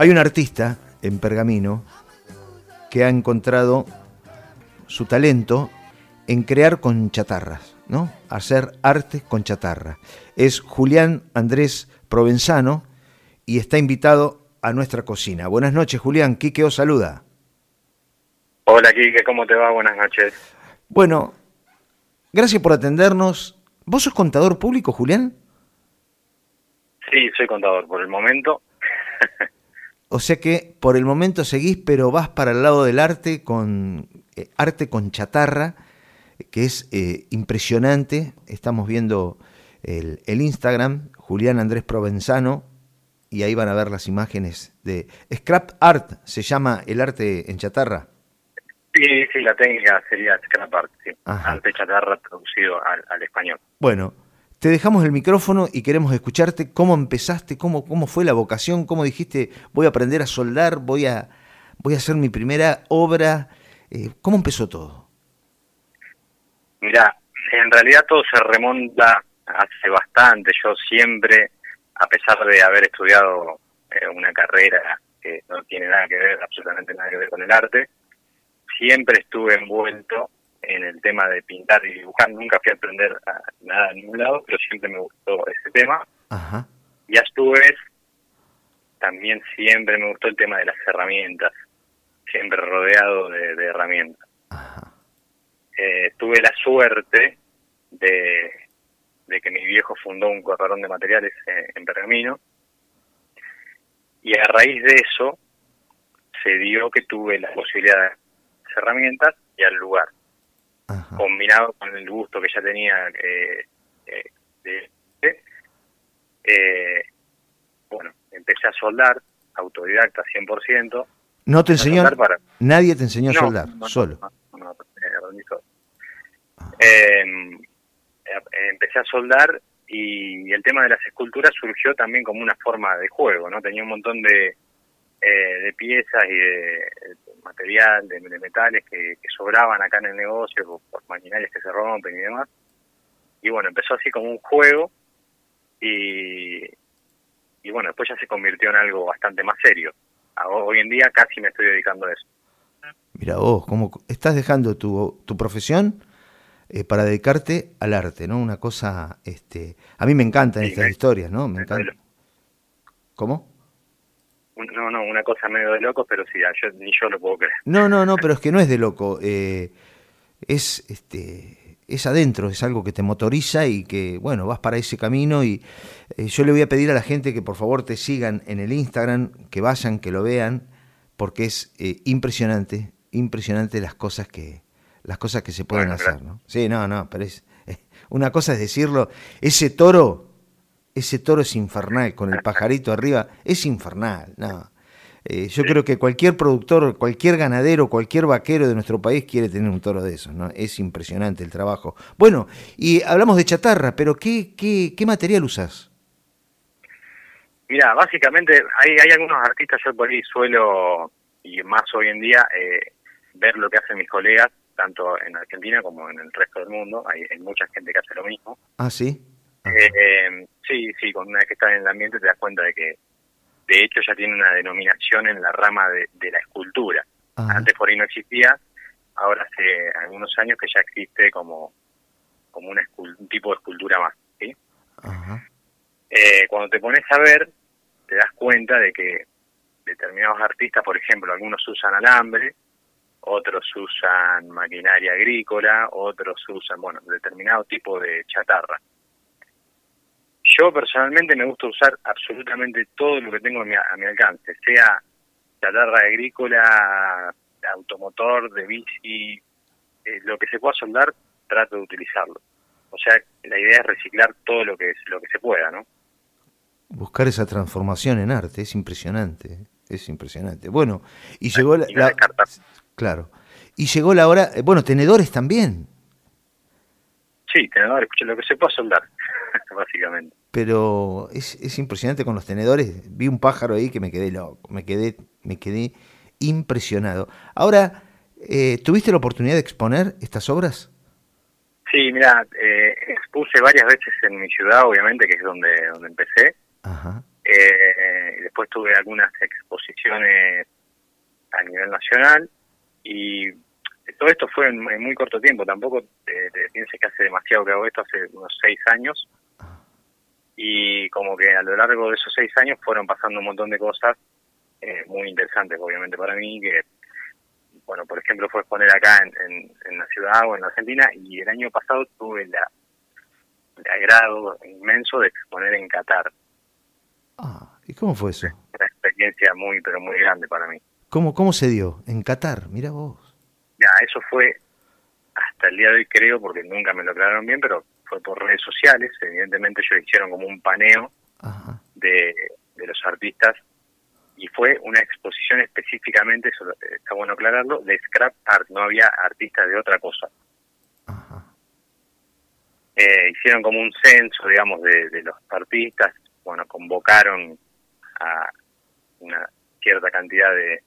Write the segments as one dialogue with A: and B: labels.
A: Hay un artista en Pergamino que ha encontrado su talento en crear con chatarras, ¿no? Hacer arte con chatarra. Es Julián Andrés Provenzano y está invitado a nuestra cocina. Buenas noches, Julián. Quique os saluda.
B: Hola, Quique, ¿cómo te va? Buenas noches.
A: Bueno, gracias por atendernos. ¿Vos sos contador público, Julián?
B: Sí, soy contador por el momento.
A: o sea que por el momento seguís, pero vas para el lado del arte con eh, arte con chatarra, que es eh, impresionante. Estamos viendo el, el, Instagram, Julián Andrés Provenzano, y ahí van a ver las imágenes de Scrap Art, se llama el arte en chatarra.
B: Sí, sí, la técnica sería Scrap Art, sí. arte chatarra traducido al, al español.
A: Bueno, te dejamos el micrófono y queremos escucharte cómo empezaste, cómo, cómo fue la vocación, cómo dijiste, voy a aprender a soldar, voy a, voy a hacer mi primera obra. Eh, ¿Cómo empezó todo?
B: Mira, en realidad todo se remonta hace bastante. Yo siempre, a pesar de haber estudiado eh, una carrera que no tiene nada que ver, absolutamente nada que ver con el arte, siempre estuve envuelto en el tema de pintar y dibujar. Nunca fui a aprender nada en ningún lado, pero siempre me gustó ese tema. Y a su vez, también siempre me gustó el tema de las herramientas, siempre rodeado de, herramientas. Eh, tuve la suerte de, de que mi viejo fundó un corralón de materiales en, en Pergamino y a raíz de eso se dio que tuve la posibilidad de las herramientas y al lugar combinado con el gusto que ya tenía eh, eh, eh, bueno, empecé a soldar, autodidacta 100%.
A: ¿No te enseñó? ¿Nadie te enseñó a soldar? solo.
B: Em, empecé a soldar y el tema de las esculturas surgió también como una forma de juego, ¿no? Tenía un montón de, eh, de piezas y de, material, de, metales que, sobraban acá en el negocio por, maquinarias que se rompen y demás. Y bueno, empezó así como un juego y, y bueno, después ya se convirtió en algo bastante más serio. Hoy en día casi me estoy dedicando a eso.
A: Mira vos, ¿cómo estás dejando tu, tu profesión eh, para dedicarte al arte, ¿no? Una cosa, este, a mí me encantan estas historias, ¿no? Me encanta. ¿Cómo?
B: No, no, una cosa medio de loco, pero sí, yo, ni yo lo puedo creer.
A: No, no, no, pero es que no es de loco. Eh, es, este, es adentro, es algo que te motoriza y que, bueno, vas para ese camino. Y eh, yo le voy a pedir a la gente que por favor te sigan en el Instagram, que vayan, que lo vean, porque es eh, impresionante, impresionante las cosas que, las cosas que se pueden hacer, ¿no? Sí, no, no, pero es, una cosa es decirlo, ese toro ese toro es infernal, con el pajarito arriba, es infernal, no. Eh, yo creo que cualquier productor, cualquier ganadero, cualquier vaquero de nuestro país quiere tener un toro de esos, ¿no? Es impresionante el trabajo. Bueno, y hablamos de chatarra, pero ¿qué, qué, qué material usas?
B: Mira, básicamente hay, hay algunos artistas, yo por ahí suelo, y más hoy en día, eh, ver lo que hacen mis colegas, tanto en Argentina como en el resto del mundo. Hay, hay mucha gente que hace lo mismo.
A: Ah, sí.
B: Eh, sí, sí, con una vez que estás en el ambiente te das cuenta de que de hecho ya tiene una denominación en la rama de, la escultura. Antes por ahí no existía, ahora hace algunos años que ya existe como, como un tipo de escultura más. ¿sí? Eh, cuando te pones a ver, te das cuenta de que determinados artistas, por ejemplo, algunos usan alambre, otros usan maquinaria agrícola, otros usan, bueno, determinado tipo de chatarra. Yo personalmente me gusta usar absolutamente todo lo que tengo a mi, alcance, sea chatarra agrícola, automotor, de bici, eh, lo que se pueda soldar, trato de utilizarlo. O sea, la idea es reciclar todo lo que lo que se pueda, ¿no?
A: Buscar esa transformación en arte es impresionante, ¿eh? es impresionante. Bueno, y llegó la, claro, y llegó la hora, eh, bueno, tenedores también.
B: Sí, tenedores, lo que se pueda soldar, básicamente
A: pero es, es, impresionante con los tenedores. Vi un pájaro ahí que me quedé loco, me quedé, me quedé impresionado. Ahora, eh, ¿tuviste la oportunidad de exponer estas obras?
B: Sí, mira, eh, expuse varias veces en mi ciudad, obviamente, que es donde, donde empecé. Eh, después tuve algunas exposiciones a nivel nacional y todo esto fue en, muy corto tiempo, tampoco te, pienses que hace demasiado que hago esto, hace unos seis años y como que a lo largo de esos seis años fueron pasando un montón de cosas eh, muy interesantes obviamente para mí que bueno por ejemplo fue exponer acá en, en, la ciudad o en la Argentina y el año pasado tuve la, el agrado inmenso de exponer en Qatar.
A: Ah y cómo fue eso
B: una experiencia muy pero muy grande para mí.
A: Cómo cómo se dio en Qatar mira vos.
B: Ya eso fue hasta el día de hoy creo porque nunca me lo aclararon bien pero fue por redes sociales, evidentemente ellos hicieron como un paneo De, los artistas y fue una exposición específicamente, eso está bueno aclararlo, de scrap art, no había artistas de otra cosa. Eh, hicieron como un censo, digamos, de, los artistas, bueno, convocaron a una cierta cantidad de,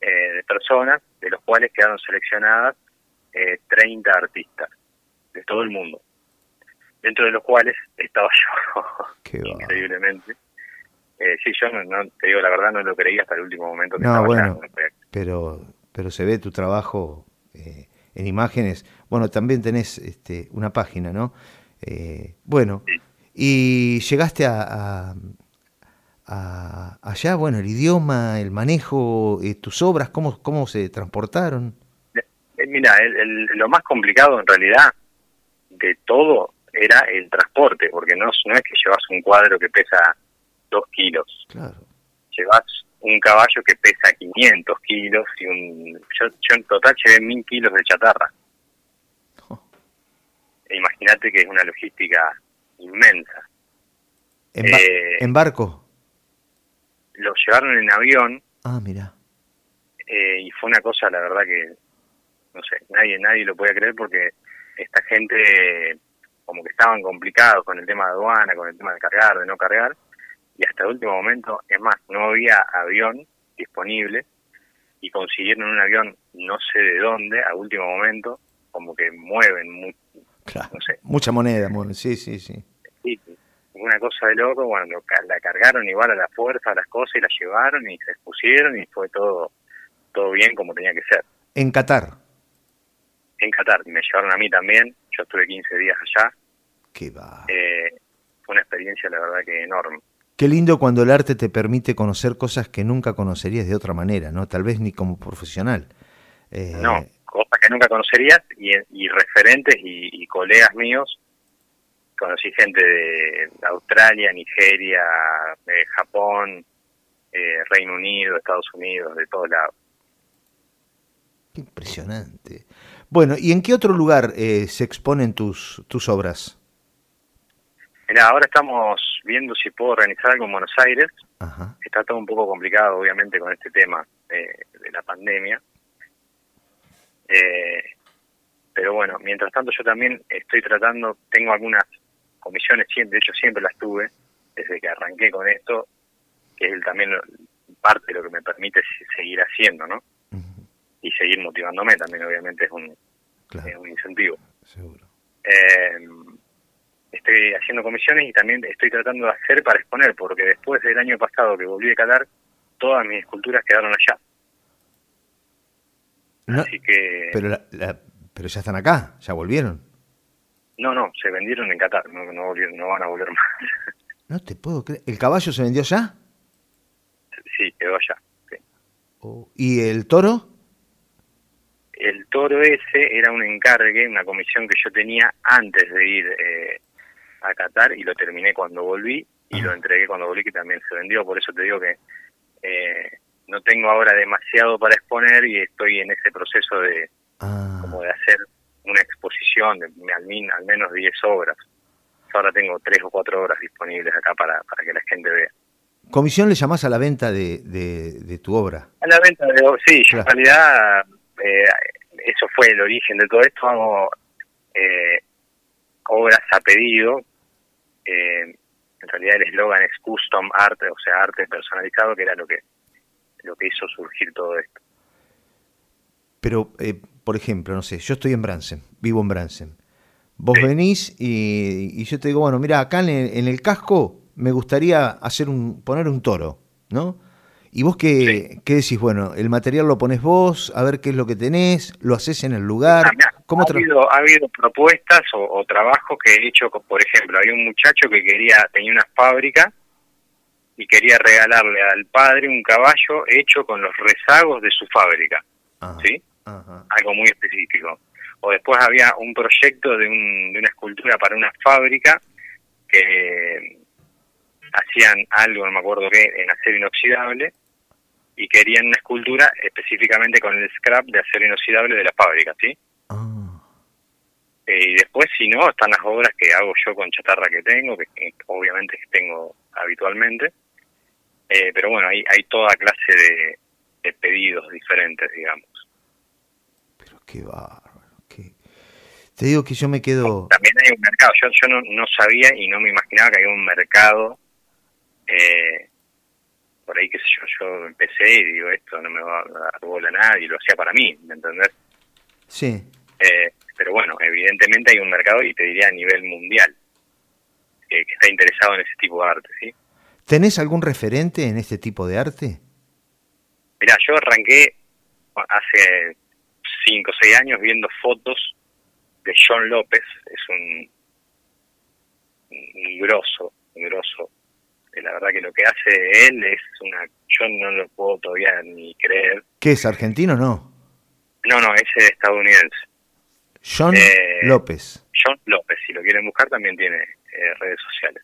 B: eh, de personas, de los cuales quedaron seleccionadas eh, 30 artistas de todo el mundo dentro de los cuales estaba yo, increíblemente. Eh, sí, yo no, te digo la verdad, no lo creí hasta el último momento. Que
A: no, bueno, pero, pero se ve tu trabajo eh, en imágenes. Bueno, también tenés este, una página, ¿no? Eh, bueno, y llegaste a, a, allá, bueno, el idioma, el manejo, eh, tus obras, ¿cómo, cómo se transportaron?
B: mira, lo más complicado en realidad de todo era el transporte, porque no, no es que llevas un cuadro que pesa dos kilos. Claro. Llevas un caballo que pesa 500 kilos y un... Yo, en total llevé mil kilos de chatarra. Oh. E imagínate que es una logística inmensa.
A: ¿En, eh, ¿En, barco?
B: Lo llevaron en avión.
A: Ah, mira.
B: Eh, y fue una cosa, la verdad que, no sé, nadie, nadie lo puede creer porque esta gente como que estaban complicados con el tema de aduana, con el tema de cargar, de no cargar, y hasta el último momento, es más, no había avión disponible y consiguieron un avión no sé de dónde a último momento, como que mueven
A: no sé. mucha moneda, sí, sí, sí.
B: Sí, una cosa de loco, bueno, la cargaron igual a la fuerza las cosas y la llevaron y se expusieron y fue todo, todo bien como tenía que ser.
A: En Qatar.
B: En Qatar, me llevaron a mí también, yo estuve 15 días allá,
A: Qué va.
B: Eh, fue una experiencia, la verdad, que enorme.
A: Qué lindo cuando el arte te permite conocer cosas que nunca conocerías de otra manera, ¿no? Tal vez ni como profesional.
B: Eh, no, cosas que nunca conocerías y, referentes y, colegas míos. Conocí gente de Australia, Nigeria, eh, Japón, Reino Unido, Estados Unidos, de todos lados.
A: Qué impresionante. Bueno, ¿y en qué otro lugar se exponen tus, tus obras?
B: Mira, ahora estamos viendo si puedo organizar algo en Buenos Aires. Está todo un poco complicado, obviamente, con este tema de, la pandemia. Eh, pero bueno, mientras tanto yo también estoy tratando, tengo algunas comisiones, de hecho siempre las tuve, desde que arranqué con esto, que es también parte de lo que me permite seguir haciendo, ¿no? Y seguir motivándome también, obviamente, es un, es un incentivo.
A: Seguro.
B: Eh, estoy haciendo comisiones y también estoy tratando de hacer para exponer, porque después del año pasado que volví de Qatar, todas mis esculturas quedaron allá.
A: Así que... Pero, pero ya están acá, ya volvieron.
B: No, no, se vendieron en Qatar, no, no, volvieron, no van a volver más.
A: No te puedo creer. ¿El caballo se vendió ya?
B: Sí, quedó allá.
A: Oh, ¿Y el toro?
B: El toro ese era un encargue, una comisión que yo tenía antes de ir eh, a Qatar y lo terminé cuando volví y lo entregué cuando volví que también se vendió. Por eso te digo que eh, no tengo ahora demasiado para exponer y estoy en ese proceso de ah. como de hacer una exposición de al, al menos 10 obras. Ahora tengo 3 o 4 horas disponibles acá para, para que la gente vea.
A: ¿Comisión le llamás a la venta de, de, tu obra?
B: A la venta de sí, en realidad eh, eso fue el origen de todo esto. Hago eh, obras a pedido eh, en realidad el eslogan es custom art, o sea, arte personalizado, que era lo que lo que hizo surgir todo esto.
A: Pero, eh, por ejemplo, no sé, yo estoy en Bransen, vivo en Bransen. Vos venís y, yo te digo, bueno, mira, acá en el, casco me gustaría hacer un, poner un toro, ¿no? ¿Y vos qué, qué, decís? Bueno, el material lo pones vos, a ver qué es lo que tenés, lo haces en el lugar.
B: ¿Cómo ha, habido, ha habido propuestas o, trabajos que he hecho, por ejemplo, hay un muchacho que quería, tenía una fábrica y quería regalarle al padre un caballo hecho con los rezagos de su fábrica, ¿sí? Algo muy específico. O después había un proyecto de, un, de una escultura para una fábrica que hacían algo, no me acuerdo qué, en acero inoxidable y querían una escultura específicamente con el scrap de acero inoxidable de la fábrica, ¿sí? Ah. Eh, y después, si no, están las obras que hago yo con chatarra que tengo, que, obviamente que tengo habitualmente. Eh, pero bueno, hay, hay toda clase de, pedidos diferentes, digamos.
A: Pero qué bárbaro. Qué... Te digo que yo me quedo...
B: También hay un mercado. Yo, yo no, no sabía y no me imaginaba que había un mercado eh, por ahí, qué sé yo, yo empecé y digo, esto no me va a dar bola a nadie, lo hacía para mí, ¿me entendés?
A: Sí.
B: Eh, pero bueno, evidentemente hay un mercado, y te diría a nivel mundial, que está interesado en ese tipo de arte, ¿sí?
A: ¿Tenés algún referente en este tipo de arte?
B: Mirá, yo arranqué hace 5 o 6 años viendo fotos de John López, es un, un grosso, un grosso la verdad que lo que hace él es una... Yo no lo puedo todavía ni creer.
A: ¿Qué es, argentino o no?
B: No, no, es estadounidense.
A: John eh, López.
B: John López, si lo quieren buscar también tiene eh, redes sociales.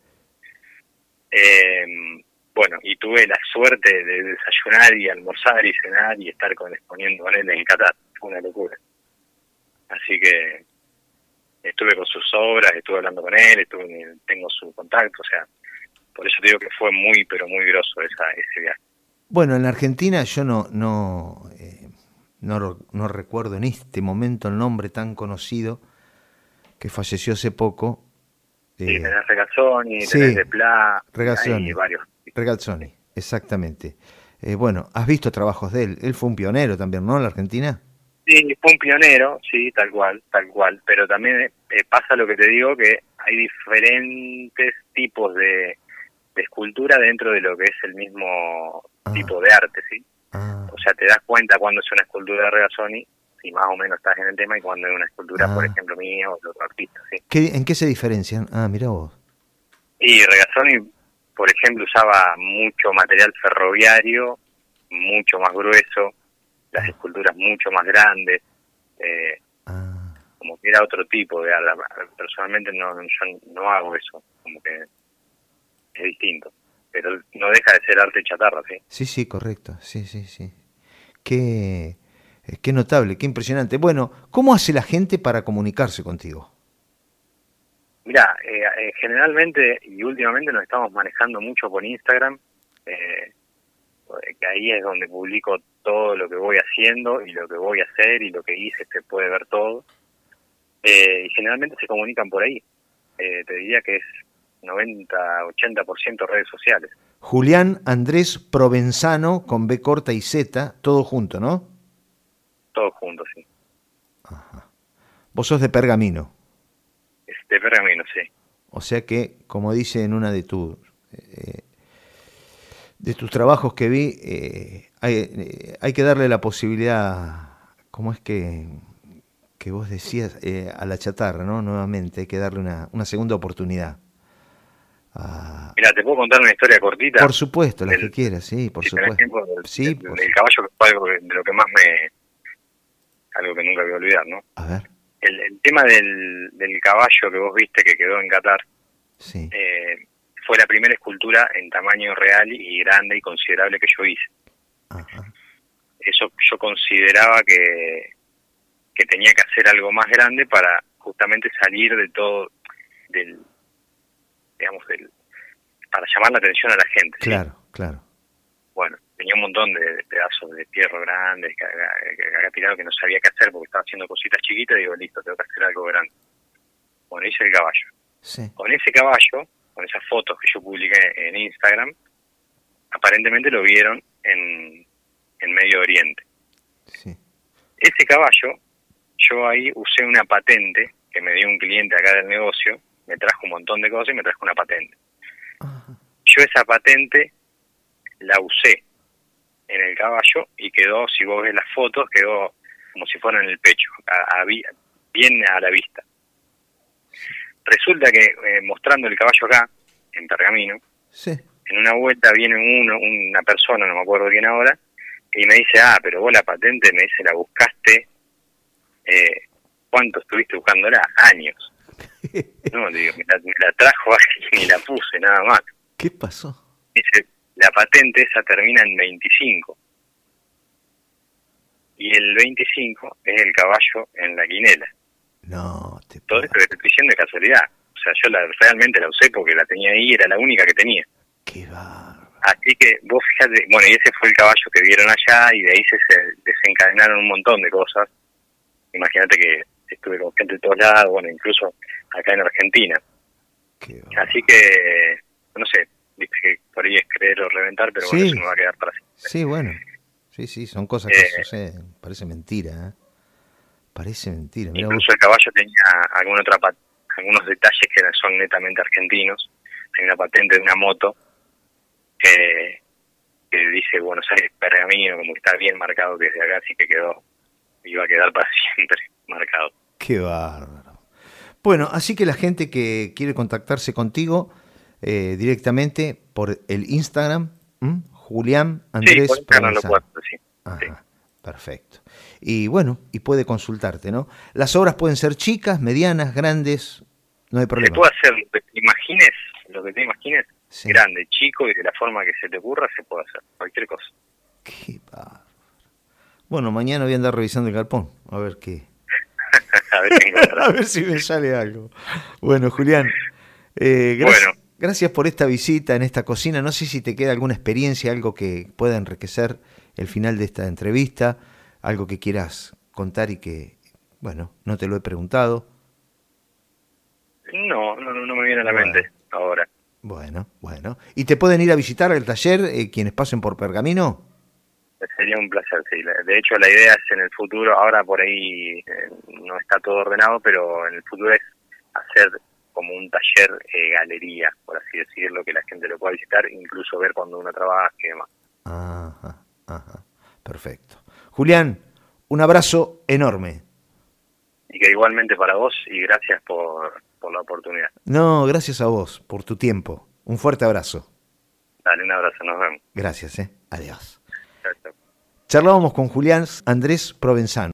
B: Eh, bueno, y tuve la suerte de desayunar y almorzar y cenar y estar con, exponiendo con él en Qatar. Fue una locura. Así que estuve con sus obras, estuve hablando con él, estuve, tengo su contacto, o sea, por eso te digo que fue muy, pero muy groso esa, ese viaje.
A: Bueno, en Argentina yo no, no, eh, no, no, recuerdo en este momento el nombre tan conocido que falleció hace poco.
B: sí, eh, tenés Regazzoni, tenés De Pla,
A: Regazzoni,
B: varios.
A: Regazzoni, exactamente. Eh, bueno, has visto trabajos de él. Él fue un pionero también, ¿no? En la Argentina.
B: Sí, fue un pionero, sí, tal cual, tal cual. Pero también pasa lo que te digo, que hay diferentes tipos de, escultura dentro de lo que es el mismo ah. tipo de arte, ¿sí? Ah. O sea, te das cuenta cuando es una escultura de Regazzoni, si más o menos estás en el tema, y cuando es una escultura, por ah. ejemplo, mía o de otro artista, ¿sí?
A: ¿En qué se diferencian? Ah, mira vos.
B: Y Regazzoni, por ejemplo, usaba mucho material ferroviario, mucho más grueso, las esculturas mucho más grandes, eh, como que era otro tipo de. Personalmente no, yo no hago eso, como que es distinto. Pero no deja de ser arte chatarra, ¿sí?
A: Sí, sí, correcto. Sí, sí, sí. Qué, eh, qué notable, qué impresionante. Bueno, ¿cómo hace la gente para comunicarse contigo?
B: Mira, eh, eh, generalmente y últimamente nos estamos manejando mucho por Instagram, que ahí es donde publico todo lo que voy haciendo y lo que voy a hacer y lo que hice, se puede ver todo. y generalmente se comunican por ahí. te diría que es 90-80% redes sociales.
A: Julián Andrés Provenzano con B corta y Z, todo junto, ¿no?
B: Todo junto, sí.
A: Ajá. Vos sos de Pergamino.
B: de Pergamino, sí.
A: O sea que, como dice en una de tus eh, de tus trabajos que vi, eh, eh, hay, que darle la posibilidad, ¿cómo es que, que vos decías? a la chatarra, ¿no? Nuevamente, hay que darle una, una segunda oportunidad.
B: Mira, te puedo contar una historia cortita.
A: Por supuesto, la que quieras, sí, por supuesto.
B: sí, el, caballo que fue algo de lo que más me. algo que nunca voy a olvidar, ¿no?
A: A ver.
B: El, tema del, del, caballo que vos viste que quedó en Qatar.
A: Sí.
B: Eh, fue la primera escultura en tamaño real y grande y considerable que yo hice. Ajá. Eso yo consideraba que, que tenía que hacer algo más grande para justamente salir de todo, del, digamos, el, para llamar la atención a la gente.
A: Claro, claro.
B: Bueno, tenía un montón de, pedazos de tierra grandes que, había tirado que no sabía qué hacer porque estaba haciendo cositas chiquitas y digo, listo, tengo que hacer algo grande. Bueno, hice el caballo.
A: Sí.
B: Con ese caballo, con esas fotos que yo publiqué en Instagram, aparentemente lo vieron en, en Medio Oriente.
A: Sí.
B: Ese caballo, yo ahí usé una patente que me dio un cliente acá del negocio, me trajo un montón de cosas y me trajo una patente. yo esa patente la usé en el caballo y quedó, si vos ves las fotos, quedó como si fuera en el pecho, a, bien a la vista. Resulta que eh, mostrando el caballo acá, en Pergamino, en una vuelta viene uno, una persona, no me acuerdo quién ahora, y me dice, ah, pero vos la patente, me dice, la buscaste, eh, ¿cuánto estuviste buscándola? Años. No, digo, me la, trajo alguien y la puse, nada más.
A: ¿Qué pasó?
B: Dice, la patente esa termina en 25. Y el 25 es el caballo en la quinela.
A: No,
B: te Todo esto que te estoy diciendo es casualidad. O sea, yo la, realmente la usé porque la tenía ahí, era la única que tenía.
A: Qué va.
B: Así que vos fíjate, bueno, y ese fue el caballo que vieron allá y de ahí se desencadenaron un montón de cosas. Imagínate que estuve con gente de todos lados, bueno, incluso acá en Argentina. Así que, no sé, por ahí es creer o reventar, pero bueno, eso me va a quedar para siempre.
A: Sí, bueno, sí, sí, son cosas que eh, suceden, parece mentira, ¿eh? Parece mentira.
B: incluso el caballo tenía alguna otra algunos detalles que son netamente argentinos. Tenía una patente de una moto que, que dice Buenos Aires Pergamino, como que está bien marcado desde acá, así que quedó, iba a quedar para siempre marcado.
A: Qué bárbaro. Bueno, así que la gente que quiere contactarse contigo eh, directamente por el Instagram, Julián Andrés. Sí, por lo puedo, sí. Ajá, Perfecto. Y bueno, y puede consultarte, ¿no? Las obras pueden ser chicas, medianas, grandes, no hay problema.
B: Se puede hacer lo que te imagines, lo que te imagines, grande, chico y de la forma que se te ocurra, se puede hacer, cualquier cosa.
A: Qué Bueno, mañana voy a andar revisando el galpón, a ver qué. a, ver si me sale algo. Bueno, Julián, eh, gracias, gracias por esta visita en esta cocina. No sé si te queda alguna experiencia, algo que pueda enriquecer el final de esta entrevista, algo que quieras contar y que, bueno, no te lo he preguntado.
B: No, no, no me viene a la mente ahora.
A: Bueno, bueno. ¿Y te pueden ir a visitar el taller eh, quienes pasen por Pergamino?
B: Sería un placer, sí. De hecho, la idea es en el futuro, ahora por ahí eh, no está todo ordenado, pero en el futuro es hacer como un taller eh, galería, por así decirlo, que la gente lo pueda visitar, incluso ver cuando uno trabaja y demás.
A: Ajá, ajá. Perfecto. Julián, un abrazo enorme.
B: Y que igualmente para vos y gracias por, por la oportunidad.
A: No, gracias a vos por tu tiempo. Un fuerte abrazo.
B: Dale, un abrazo, nos vemos.
A: Gracias, eh. Adiós. Charlábamos con Julián Andrés Provenzano.